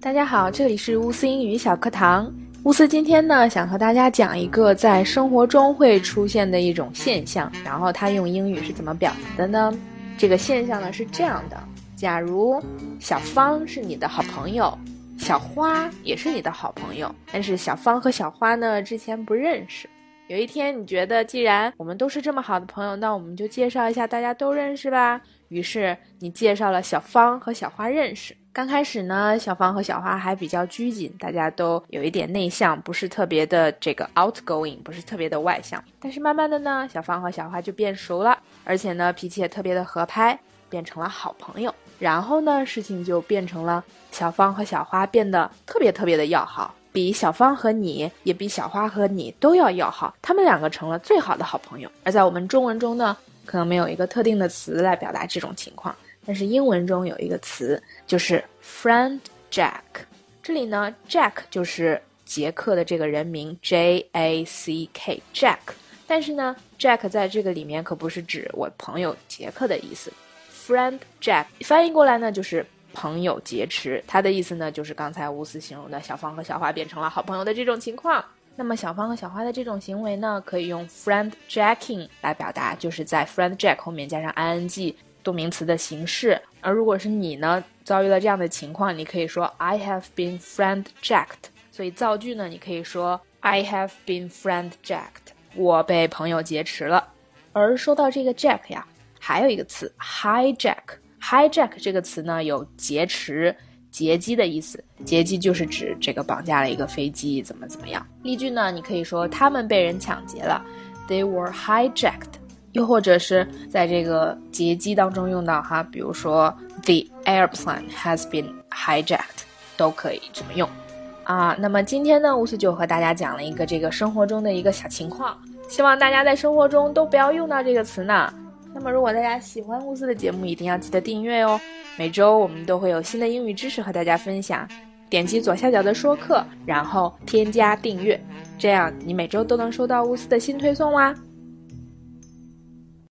大家好，这里是乌斯英语小课堂。乌斯今天呢，想和大家讲一个在生活中会出现的一种现象，然后他用英语是怎么表达的呢？这个现象呢是这样的：假如小芳是你的好朋友，小花也是你的好朋友，但是小芳和小花呢之前不认识。有一天，你觉得既然我们都是这么好的朋友，那我们就介绍一下，大家都认识吧。于是你介绍了小芳和小花认识。刚开始呢，小芳和小花还比较拘谨，大家都有一点内向，不是特别的这个 outgoing，不是特别的外向。但是慢慢的呢，小芳和小花就变熟了，而且呢，脾气也特别的合拍，变成了好朋友。然后呢，事情就变成了小芳和小花变得特别特别的要好，比小芳和你也比小花和你都要要好，他们两个成了最好的好朋友。而在我们中文中呢，可能没有一个特定的词来表达这种情况。但是英文中有一个词就是 friend Jack，这里呢 Jack 就是杰克的这个人名 J A C K Jack，但是呢 Jack 在这个里面可不是指我朋友杰克的意思，friend Jack 翻译过来呢就是朋友劫持，它的意思呢就是刚才乌斯形容的小芳和小花变成了好朋友的这种情况。那么小芳和小花的这种行为呢，可以用 friend Jacking 来表达，就是在 friend Jack 后面加上 ing。动名词的形式，而如果是你呢，遭遇了这样的情况，你可以说 I have been friend jacked。所以造句呢，你可以说 I have been friend jacked。我被朋友劫持了。而说到这个 jack 呀，还有一个词 hijack。Hijack 这个词呢，有劫持、劫机的意思。劫机就是指这个绑架了一个飞机，怎么怎么样。例句呢，你可以说他们被人抢劫了，They were hijacked。又或者是在这个劫机当中用到哈，比如说 the airplane has been hijacked，都可以这么用啊。那么今天呢，乌斯就和大家讲了一个这个生活中的一个小情况，希望大家在生活中都不要用到这个词呢。那么如果大家喜欢乌斯的节目，一定要记得订阅哦。每周我们都会有新的英语知识和大家分享，点击左下角的说课，然后添加订阅，这样你每周都能收到乌斯的新推送哇。